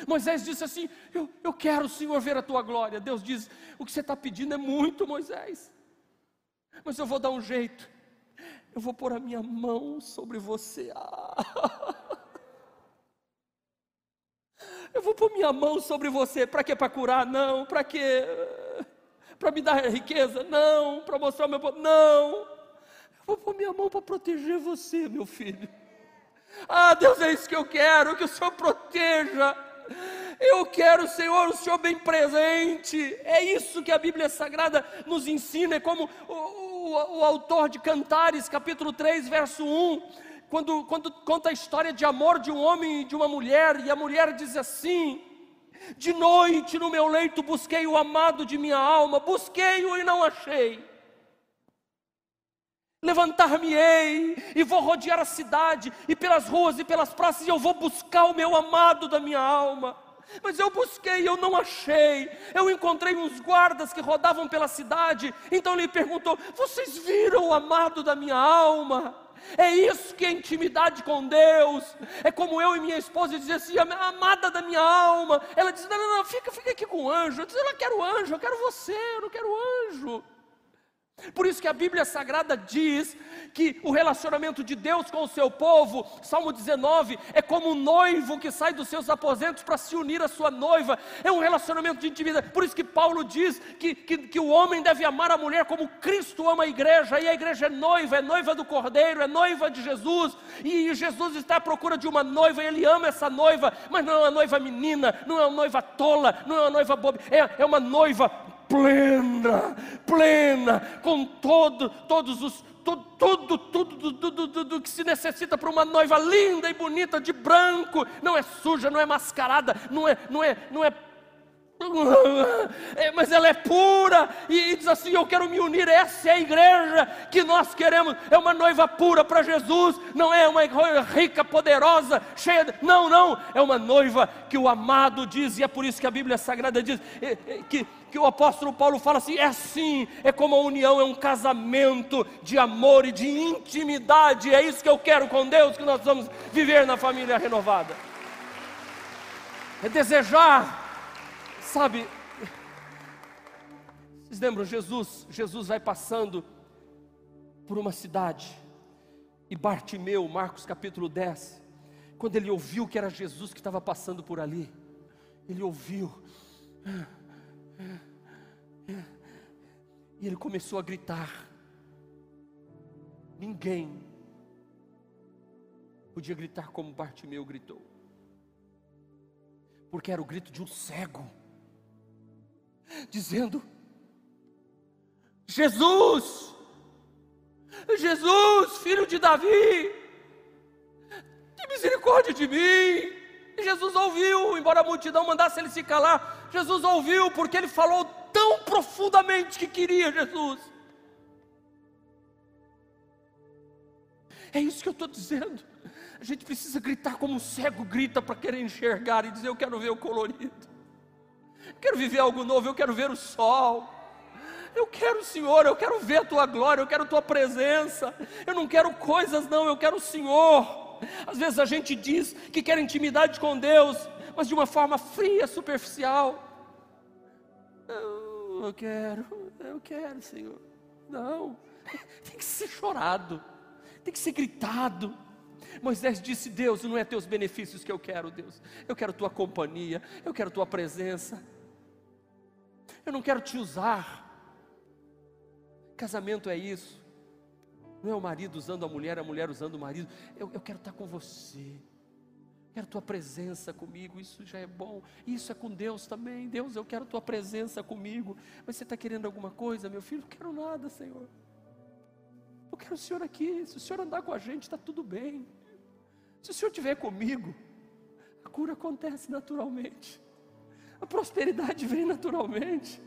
Moisés disse assim: eu, eu quero, Senhor, ver a tua glória. Deus diz: O que você está pedindo é muito, Moisés, mas eu vou dar um jeito. Eu vou pôr a minha mão sobre você. Ah. Eu vou pôr minha mão sobre você. Para quê? Para curar? Não. Para quê? Para me dar riqueza? Não. Para mostrar o meu povo? Não. Eu vou pôr minha mão para proteger você, meu filho. Ah, Deus, é isso que eu quero, que o Senhor proteja. Eu quero, Senhor, o Senhor bem presente. É isso que a Bíblia Sagrada nos ensina. É como o, o, o autor de Cantares, capítulo 3, verso 1 quando, quando conta a história de amor de um homem e de uma mulher, e a mulher diz assim: De noite no meu leito busquei o amado de minha alma, busquei-o e não achei. Levantar-me-ei e vou rodear a cidade, e pelas ruas e pelas praças, e eu vou buscar o meu amado da minha alma. Mas eu busquei, eu não achei. Eu encontrei uns guardas que rodavam pela cidade. Então ele perguntou: Vocês viram o amado da minha alma? É isso que é intimidade com Deus. É como eu e minha esposa dizer assim, a amada da minha alma. Ela diz: Não, não, não, fica, fica aqui com o anjo. Eu disse: Eu não quero anjo, eu quero você, eu não quero anjo. Por isso que a Bíblia Sagrada diz que o relacionamento de Deus com o seu povo, Salmo 19, é como um noivo que sai dos seus aposentos para se unir à sua noiva, é um relacionamento de intimidade. Por isso que Paulo diz que, que, que, o homem deve amar a mulher como Cristo ama a igreja, e a igreja é noiva, é noiva do Cordeiro, é noiva de Jesus, e Jesus está à procura de uma noiva, e ele ama essa noiva, mas não é uma noiva menina, não é uma noiva tola, não é uma noiva boba, é, é uma noiva plena, plena, com todo, todos os tudo, tudo, tudo, tudo, tudo, que se necessita para uma noiva linda e bonita de branco, não é suja, não é mascarada, não é, não é, não é mas ela é pura e, diz assim: Eu quero me unir. Essa é a igreja que nós queremos. É uma noiva pura para Jesus, não é uma rica, poderosa, cheia de. Não, não. É uma noiva que o amado diz, e é por isso que a Bíblia Sagrada diz que, que o apóstolo Paulo fala assim: é assim, é como a união, é um casamento de amor e de intimidade. É isso que eu quero com Deus, que nós vamos viver na família renovada. É desejar Sabe, vocês lembram Jesus? Jesus vai passando por uma cidade e Bartimeu, Marcos capítulo 10, quando ele ouviu que era Jesus que estava passando por ali, ele ouviu, e ele começou a gritar. Ninguém podia gritar como Bartimeu gritou, porque era o grito de um cego dizendo: Jesus, Jesus, filho de Davi, tem misericórdia de mim. E Jesus ouviu, embora a multidão mandasse ele se calar, Jesus ouviu, porque ele falou tão profundamente que queria Jesus. É isso que eu estou dizendo. A gente precisa gritar como um cego grita para querer enxergar e dizer: Eu quero ver o colorido quero viver algo novo, eu quero ver o sol. Eu quero o Senhor, eu quero ver a tua glória, eu quero a tua presença. Eu não quero coisas, não, eu quero o Senhor. Às vezes a gente diz que quer intimidade com Deus, mas de uma forma fria, superficial. Eu, eu quero, eu quero, Senhor. Não, tem que ser chorado, tem que ser gritado. Moisés disse: Deus, não é teus benefícios que eu quero, Deus. Eu quero tua companhia, eu quero tua presença. Eu não quero te usar. Casamento é isso. Não é o marido usando a mulher, a mulher usando o marido. Eu, eu quero estar com você. Quero tua presença comigo. Isso já é bom. Isso é com Deus também. Deus, eu quero tua presença comigo. Mas você está querendo alguma coisa, meu filho? Não quero nada, Senhor. Eu quero o Senhor aqui. Se o Senhor andar com a gente, está tudo bem. Se o Senhor estiver comigo, a cura acontece naturalmente a prosperidade vem naturalmente.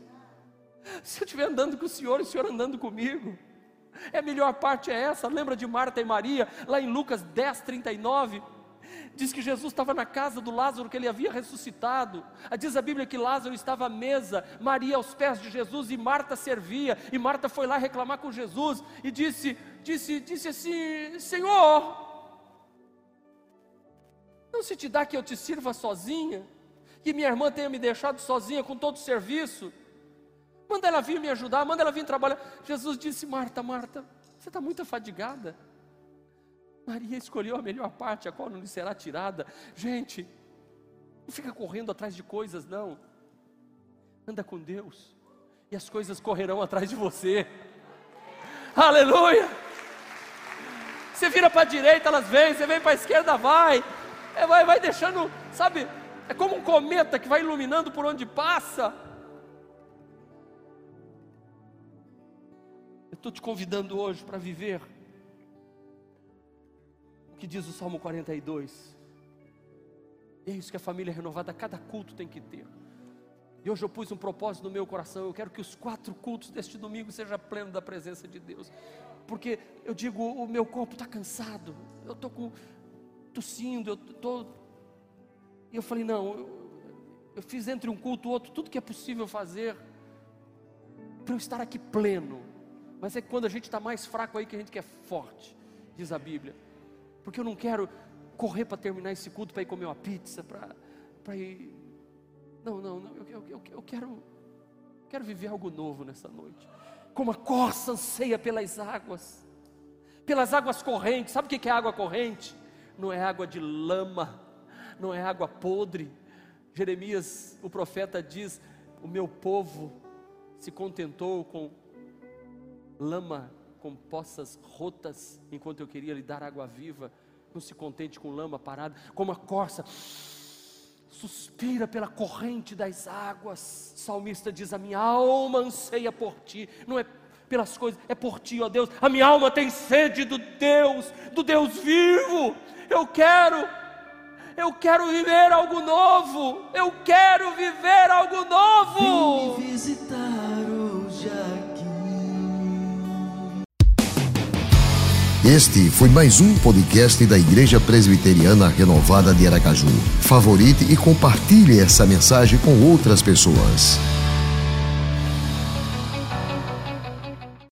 Se eu estiver andando com o Senhor o Senhor andando comigo, é a melhor parte é essa. Lembra de Marta e Maria, lá em Lucas 10, 39? Diz que Jesus estava na casa do Lázaro que ele havia ressuscitado. Diz a Bíblia que Lázaro estava à mesa, Maria aos pés de Jesus e Marta servia. E Marta foi lá reclamar com Jesus e disse, disse, disse assim: Senhor, não se te dá que eu te sirva sozinha? Que minha irmã tenha me deixado sozinha com todo o serviço. Manda ela vir me ajudar, manda ela vir trabalhar. Jesus disse: Marta, Marta, você está muito afadigada. Maria escolheu a melhor parte, a qual não lhe será tirada. Gente, não fica correndo atrás de coisas, não. Anda com Deus, e as coisas correrão atrás de você. Aleluia! Você vira para a direita, elas vêm, você vem para a esquerda, vai. É, vai, vai deixando, sabe, é como um cometa que vai iluminando por onde passa. Eu estou te convidando hoje para viver o que diz o Salmo 42. E é isso que a família renovada, cada culto tem que ter. E hoje eu pus um propósito no meu coração. Eu quero que os quatro cultos deste domingo sejam pleno da presença de Deus. Porque eu digo, o meu corpo está cansado. Eu estou com tossindo, eu estou. E eu falei, não, eu, eu fiz entre um culto e outro tudo que é possível fazer para eu estar aqui pleno. Mas é quando a gente está mais fraco aí que a gente quer forte, diz a Bíblia. Porque eu não quero correr para terminar esse culto para ir comer uma pizza, para ir não, não, não. Eu, eu, eu, eu quero, quero viver algo novo nessa noite. Como a corça anseia pelas águas, pelas águas correntes. Sabe o que é água corrente? Não é água de lama, não é água podre. Jeremias, o profeta, diz: O meu povo se contentou com lama, com poças rotas, enquanto eu queria lhe dar água viva. Não se contente com lama parada, como a corça suspira pela corrente das águas. O salmista diz: A minha alma anseia por ti, não é pelas coisas, é por ti, ó Deus. A minha alma tem sede do Deus, do Deus vivo. Eu quero, eu quero viver algo novo. Eu quero viver algo novo. Vem me visitar hoje aqui. Este foi mais um podcast da Igreja Presbiteriana Renovada de Aracaju. Favorite e compartilhe essa mensagem com outras pessoas.